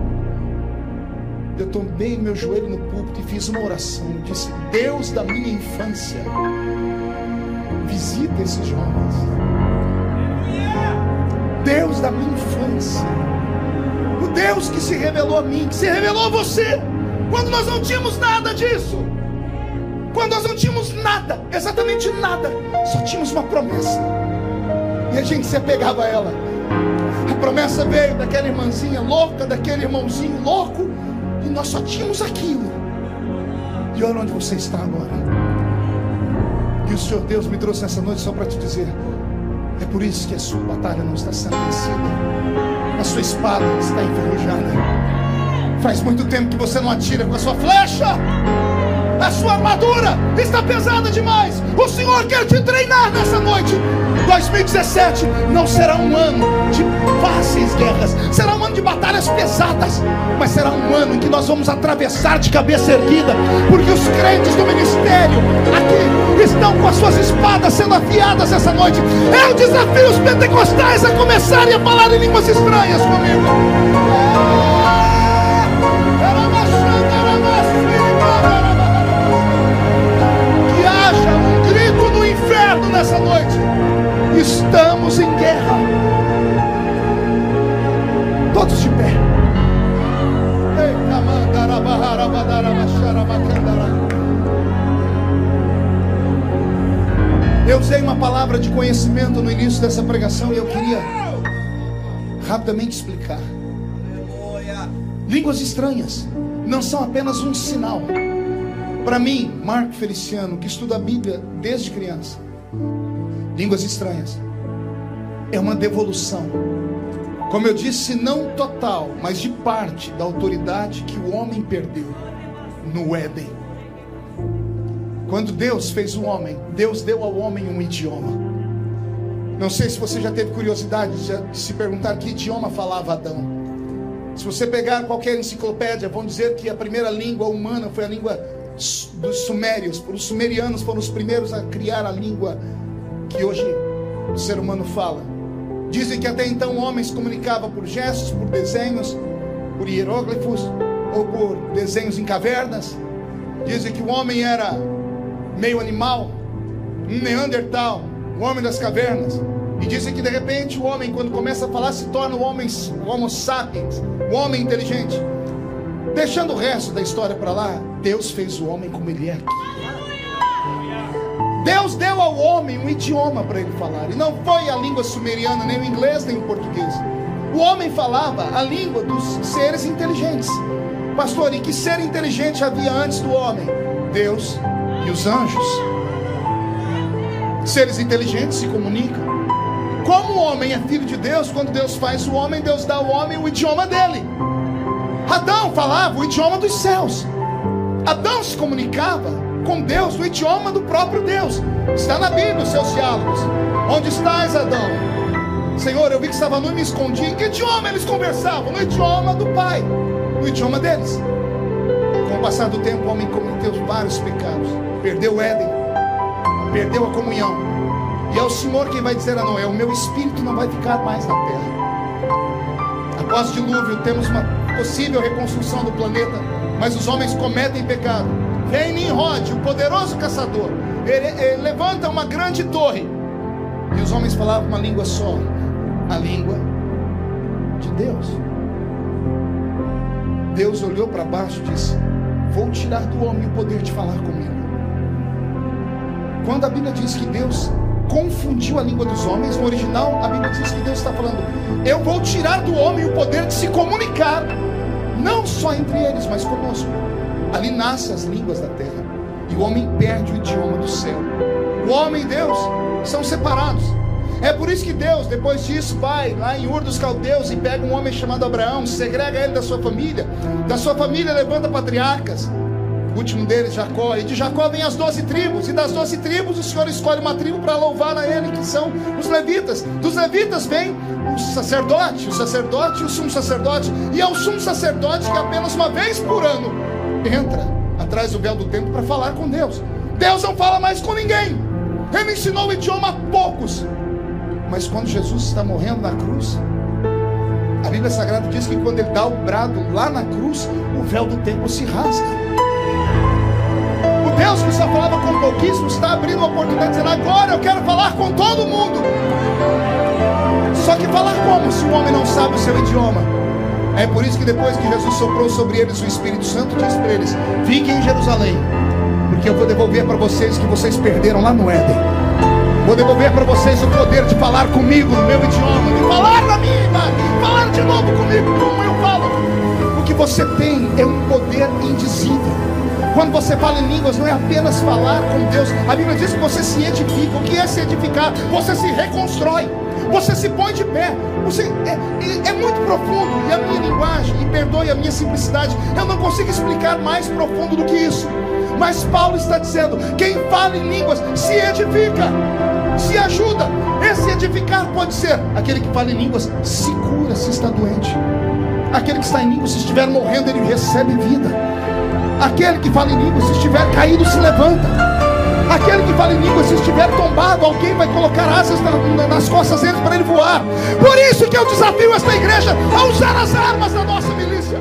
eu tomei meu joelho no púlpito e fiz uma oração. Eu disse: Deus da minha infância, visita esses jovens. Deus da minha infância, o Deus que se revelou a mim, que se revelou a você, quando nós não tínhamos nada disso, quando nós não tínhamos nada, exatamente nada, só tínhamos uma promessa, e a gente se apegava a ela. A promessa veio daquela irmãzinha louca, daquele irmãozinho louco, e nós só tínhamos aquilo. E olha onde você está agora. E o Senhor Deus me trouxe nessa noite só para te dizer: é por isso que a sua batalha não está sendo vencida, a sua espada está enferrujada. Faz muito tempo que você não atira com a sua flecha. A sua armadura está pesada demais. O Senhor quer te treinar nessa noite. 2017 não será um ano de fáceis guerras, será um ano de batalhas pesadas, mas será um ano em que nós vamos atravessar de cabeça erguida, porque os crentes do ministério aqui estão com as suas espadas sendo afiadas essa noite. Eu desafio os pentecostais a começarem a falar em línguas estranhas comigo. Eu usei uma palavra de conhecimento no início dessa pregação e eu queria rapidamente explicar. Línguas estranhas não são apenas um sinal. Para mim, Marco Feliciano, que estuda a Bíblia desde criança, línguas estranhas. É uma devolução. Como eu disse, não total, mas de parte da autoridade que o homem perdeu no Éden. Quando Deus fez o homem, Deus deu ao homem um idioma. Não sei se você já teve curiosidade de se perguntar que idioma falava Adão. Se você pegar qualquer enciclopédia, vão dizer que a primeira língua humana foi a língua dos sumérios. Os sumerianos foram os primeiros a criar a língua que hoje o ser humano fala. Dizem que até então o homem se comunicava por gestos, por desenhos, por hieróglifos ou por desenhos em cavernas. Dizem que o homem era meio animal, um neandertal, o homem das cavernas. E dizem que de repente o homem, quando começa a falar, se torna o homem, o homo sapiens, o homem inteligente. Deixando o resto da história para lá, Deus fez o homem como ele é. Deus deu ao homem um idioma para ele falar. E não foi a língua sumeriana, nem o inglês, nem o português. O homem falava a língua dos seres inteligentes. Pastor, e que ser inteligente havia antes do homem? Deus e os anjos. Seres inteligentes se comunicam. Como o homem é filho de Deus, quando Deus faz o homem, Deus dá ao homem o idioma dele. Adão falava o idioma dos céus. Adão se comunicava com Deus no idioma do próprio Deus. Está na Bíblia os seus diálogos. Onde estás, Adão? Senhor, eu vi que estava nu e me escondi. Em que idioma eles conversavam? No idioma do Pai, no idioma deles. Com o passar do tempo, o homem cometeu vários pecados. Perdeu o Éden, perdeu a comunhão. E é o Senhor quem vai dizer a Noé: O meu espírito não vai ficar mais na terra. Após o dilúvio, temos uma possível reconstrução do planeta Mas os homens cometem pecado. Vem Nimrod, o poderoso caçador. Ele, ele levanta uma grande torre. E os homens falavam uma língua só: a língua de Deus. Deus olhou para baixo e disse: Vou tirar do homem o poder de falar comigo. Quando a Bíblia diz que Deus confundiu a língua dos homens, no original a Bíblia diz que Deus está falando: Eu vou tirar do homem o poder de se comunicar, não só entre eles, mas conosco. Ali nascem as línguas da terra, e o homem perde o idioma do céu. O homem e Deus são separados. É por isso que Deus, depois disso, vai lá em Ur dos Caldeus e pega um homem chamado Abraão, segrega ele da sua família. Da sua família levanta patriarcas. O último deles, Jacó. E de Jacó vem as doze tribos. E das doze tribos, o Senhor escolhe uma tribo para louvar a ele, que são os levitas. Dos levitas vem o sacerdote, o sacerdote e o sumo sacerdote. E é o sumo sacerdote que apenas uma vez por ano entra atrás do véu do templo para falar com Deus. Deus não fala mais com ninguém. Ele ensinou o idioma a poucos. Mas quando Jesus está morrendo na cruz, a Bíblia Sagrada diz que quando ele dá o brado lá na cruz, o véu do templo se rasga. O Deus que só falava com pouquíssimos está abrindo uma oportunidade, dizendo: agora eu quero falar com todo mundo. Só que falar como se o homem não sabe o seu idioma? É por isso que depois que Jesus soprou sobre eles o Espírito Santo, disse para eles: Fiquem em Jerusalém, porque eu vou devolver para vocês o que vocês perderam lá no Éden. Vou devolver para vocês o poder de falar comigo no meu idioma, de falar na minha imagem, falar de novo comigo como eu falo. O que você tem é um poder indizível. Quando você fala em línguas, não é apenas falar com Deus. A Bíblia diz que você se edifica. O que é se edificar? Você se reconstrói. Você se põe de pé. Você é, é, é muito profundo. E a minha linguagem, e perdoe a minha simplicidade, eu não consigo explicar mais profundo do que isso. Mas Paulo está dizendo: quem fala em línguas se edifica se ajuda. Esse edificar pode ser aquele que fala em línguas, se cura se está doente. Aquele que está em línguas, se estiver morrendo, ele recebe vida. Aquele que fala em línguas, se estiver caído, se levanta. Aquele que fala em línguas, se estiver tombado, alguém vai colocar asas nas costas dele para ele voar. Por isso que eu desafio esta igreja a usar as armas da nossa milícia.